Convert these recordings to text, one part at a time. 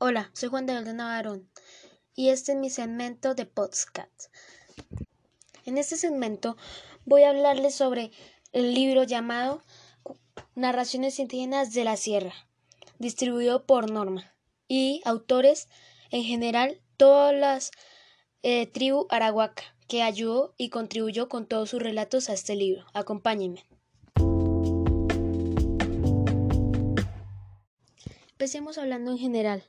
Hola, soy Juan de Navarón y este es mi segmento de podcast. En este segmento voy a hablarles sobre el libro llamado Narraciones indígenas de la Sierra, distribuido por Norma y autores en general todas las eh, tribu arahuaca que ayudó y contribuyó con todos sus relatos a este libro. Acompáñenme. Empecemos hablando en general.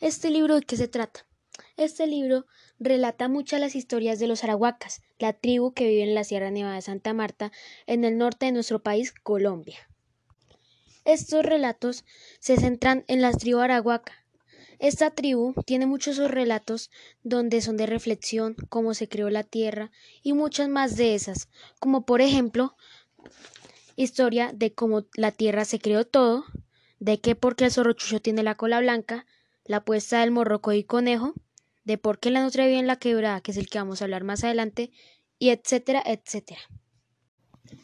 ¿Este libro de qué se trata? Este libro relata muchas las historias de los arahuacas, la tribu que vive en la Sierra Nevada de Santa Marta, en el norte de nuestro país, Colombia. Estos relatos se centran en la tribu arahuaca. Esta tribu tiene muchos relatos donde son de reflexión, cómo se creó la tierra y muchas más de esas, como por ejemplo, historia de cómo la tierra se creó todo, de qué por qué el zorrochucho tiene la cola blanca, la puesta del morroco y conejo, de por qué la nutria vive en la quebrada, que es el que vamos a hablar más adelante, y etcétera, etcétera.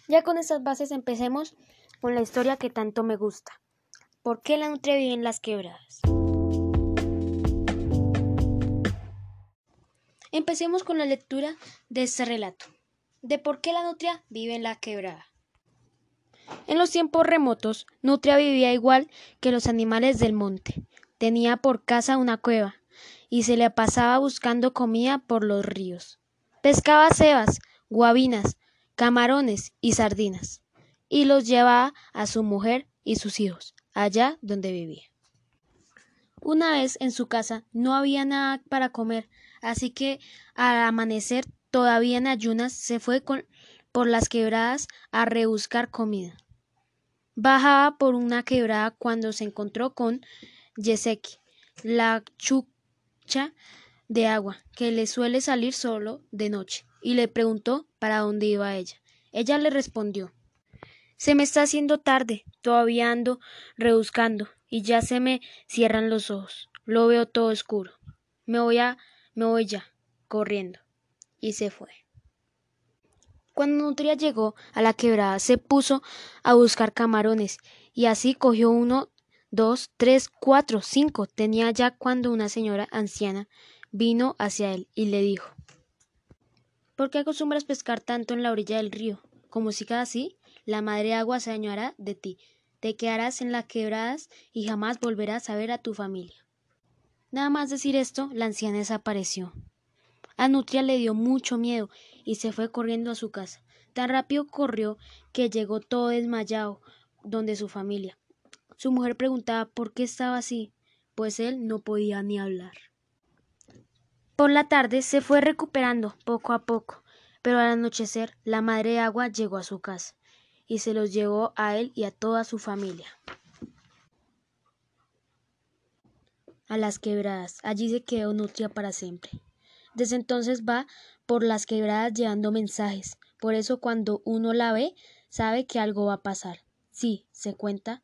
Ya con estas bases empecemos con la historia que tanto me gusta. ¿Por qué la nutria vive en las quebradas? Empecemos con la lectura de este relato, de por qué la nutria vive en la quebrada. En los tiempos remotos, Nutria vivía igual que los animales del monte. Tenía por casa una cueva y se le pasaba buscando comida por los ríos. Pescaba cebas, guabinas, camarones y sardinas y los llevaba a su mujer y sus hijos allá donde vivía. Una vez en su casa no había nada para comer, así que al amanecer, todavía en ayunas, se fue por las quebradas a rebuscar comida. Bajaba por una quebrada cuando se encontró con Yeseki, la chucha de agua, que le suele salir solo de noche, y le preguntó para dónde iba ella. Ella le respondió Se me está haciendo tarde, todavía ando rebuscando, y ya se me cierran los ojos. Lo veo todo oscuro. Me voy a me voy ya, corriendo. Y se fue. Cuando Nutria llegó a la quebrada, se puso a buscar camarones, y así cogió uno, dos, tres, cuatro, cinco. Tenía ya cuando una señora anciana vino hacia él y le dijo ¿Por qué acostumbras pescar tanto en la orilla del río? Como si cada así, la madre agua se dañará de ti. Te quedarás en las quebradas y jamás volverás a ver a tu familia. Nada más decir esto, la anciana desapareció. A Nutria le dio mucho miedo y se fue corriendo a su casa. Tan rápido corrió que llegó todo desmayado donde su familia. Su mujer preguntaba por qué estaba así, pues él no podía ni hablar. Por la tarde se fue recuperando poco a poco, pero al anochecer la madre agua llegó a su casa y se los llevó a él y a toda su familia. A las quebradas, allí se quedó Nutria para siempre. Desde entonces va por las quebradas llevando mensajes. Por eso cuando uno la ve, sabe que algo va a pasar. Sí, se cuenta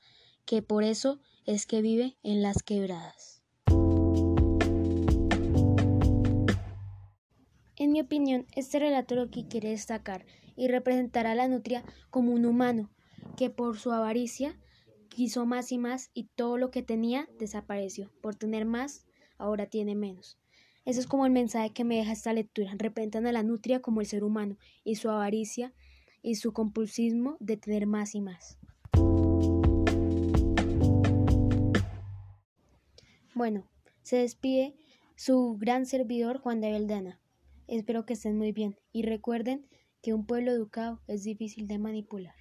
que por eso es que vive en las quebradas. En mi opinión, este relato lo que quiere destacar y representar a la nutria como un humano que por su avaricia quiso más y más y todo lo que tenía desapareció. Por tener más, ahora tiene menos. Ese es como el mensaje que me deja esta lectura. Representan a la nutria como el ser humano y su avaricia y su compulsismo de tener más y más. Bueno, se despide su gran servidor Juan de Beldana. Espero que estén muy bien y recuerden que un pueblo educado es difícil de manipular.